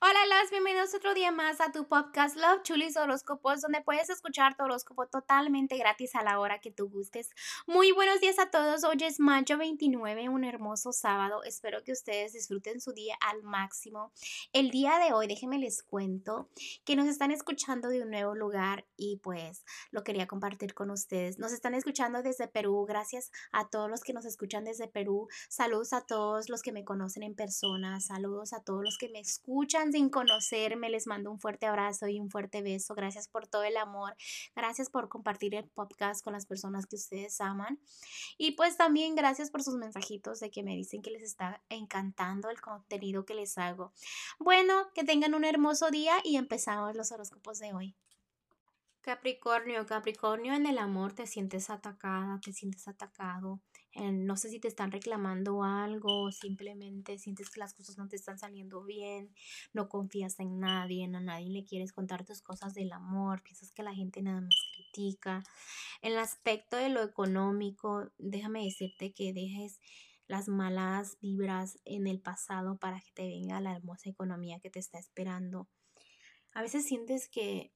Hola, las bienvenidos otro día más a tu podcast Love Chulis Horóscopos, donde puedes escuchar tu horóscopo totalmente gratis a la hora que tú gustes. Muy buenos días a todos. Hoy es mayo 29, un hermoso sábado. Espero que ustedes disfruten su día al máximo. El día de hoy, déjenme les cuento que nos están escuchando de un nuevo lugar y pues lo quería compartir con ustedes. Nos están escuchando desde Perú. Gracias a todos los que nos escuchan desde Perú. Saludos a todos los que me conocen en persona. Saludos a todos los que me escuchan sin conocerme, les mando un fuerte abrazo y un fuerte beso. Gracias por todo el amor. Gracias por compartir el podcast con las personas que ustedes aman. Y pues también gracias por sus mensajitos de que me dicen que les está encantando el contenido que les hago. Bueno, que tengan un hermoso día y empezamos los horóscopos de hoy. Capricornio, Capricornio, en el amor te sientes atacada, te sientes atacado. no sé si te están reclamando algo, simplemente sientes que las cosas no te están saliendo bien, no confías en nadie, a nadie le quieres contar tus cosas del amor, piensas que la gente nada más critica. En el aspecto de lo económico, déjame decirte que dejes las malas vibras en el pasado para que te venga la hermosa economía que te está esperando. A veces sientes que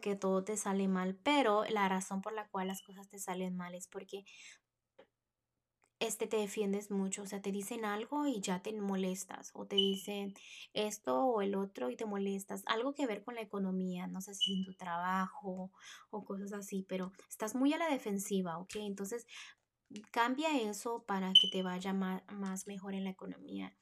que todo te sale mal, pero la razón por la cual las cosas te salen mal es porque este te defiendes mucho, o sea, te dicen algo y ya te molestas, o te dicen esto o el otro y te molestas, algo que ver con la economía, no sé si en tu trabajo o cosas así, pero estás muy a la defensiva, ¿ok? Entonces, cambia eso para que te vaya más, mejor en la economía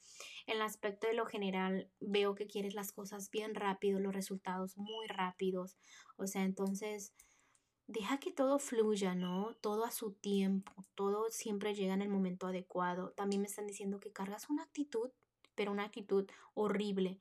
en el aspecto de lo general veo que quieres las cosas bien rápido, los resultados muy rápidos. O sea, entonces deja que todo fluya, ¿no? Todo a su tiempo, todo siempre llega en el momento adecuado. También me están diciendo que cargas una actitud, pero una actitud horrible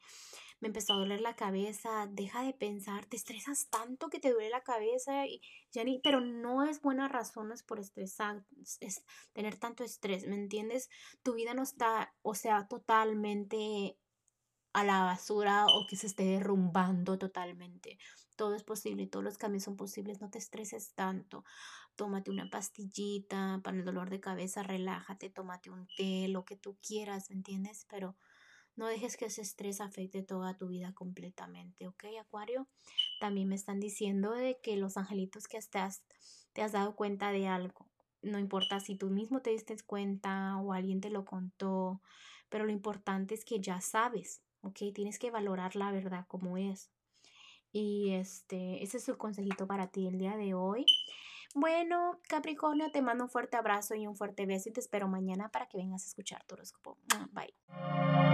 me empezó a doler la cabeza, deja de pensar, te estresas tanto que te duele la cabeza y ya ni, pero no es buena razón por estresar, es tener tanto estrés, ¿me entiendes? Tu vida no está, o sea, totalmente a la basura o que se esté derrumbando totalmente. Todo es posible, todos los cambios son posibles, no te estreses tanto. Tómate una pastillita para el dolor de cabeza, relájate, tómate un té, lo que tú quieras, ¿me entiendes? Pero no dejes que ese estrés afecte toda tu vida completamente, ¿ok, Acuario? También me están diciendo de que los angelitos que estás, te has dado cuenta de algo. No importa si tú mismo te diste cuenta o alguien te lo contó, pero lo importante es que ya sabes, ¿ok? Tienes que valorar la verdad como es. Y este, ese es su consejito para ti el día de hoy. Bueno, Capricornio, te mando un fuerte abrazo y un fuerte beso y te espero mañana para que vengas a escuchar tu horóscopo. Bye.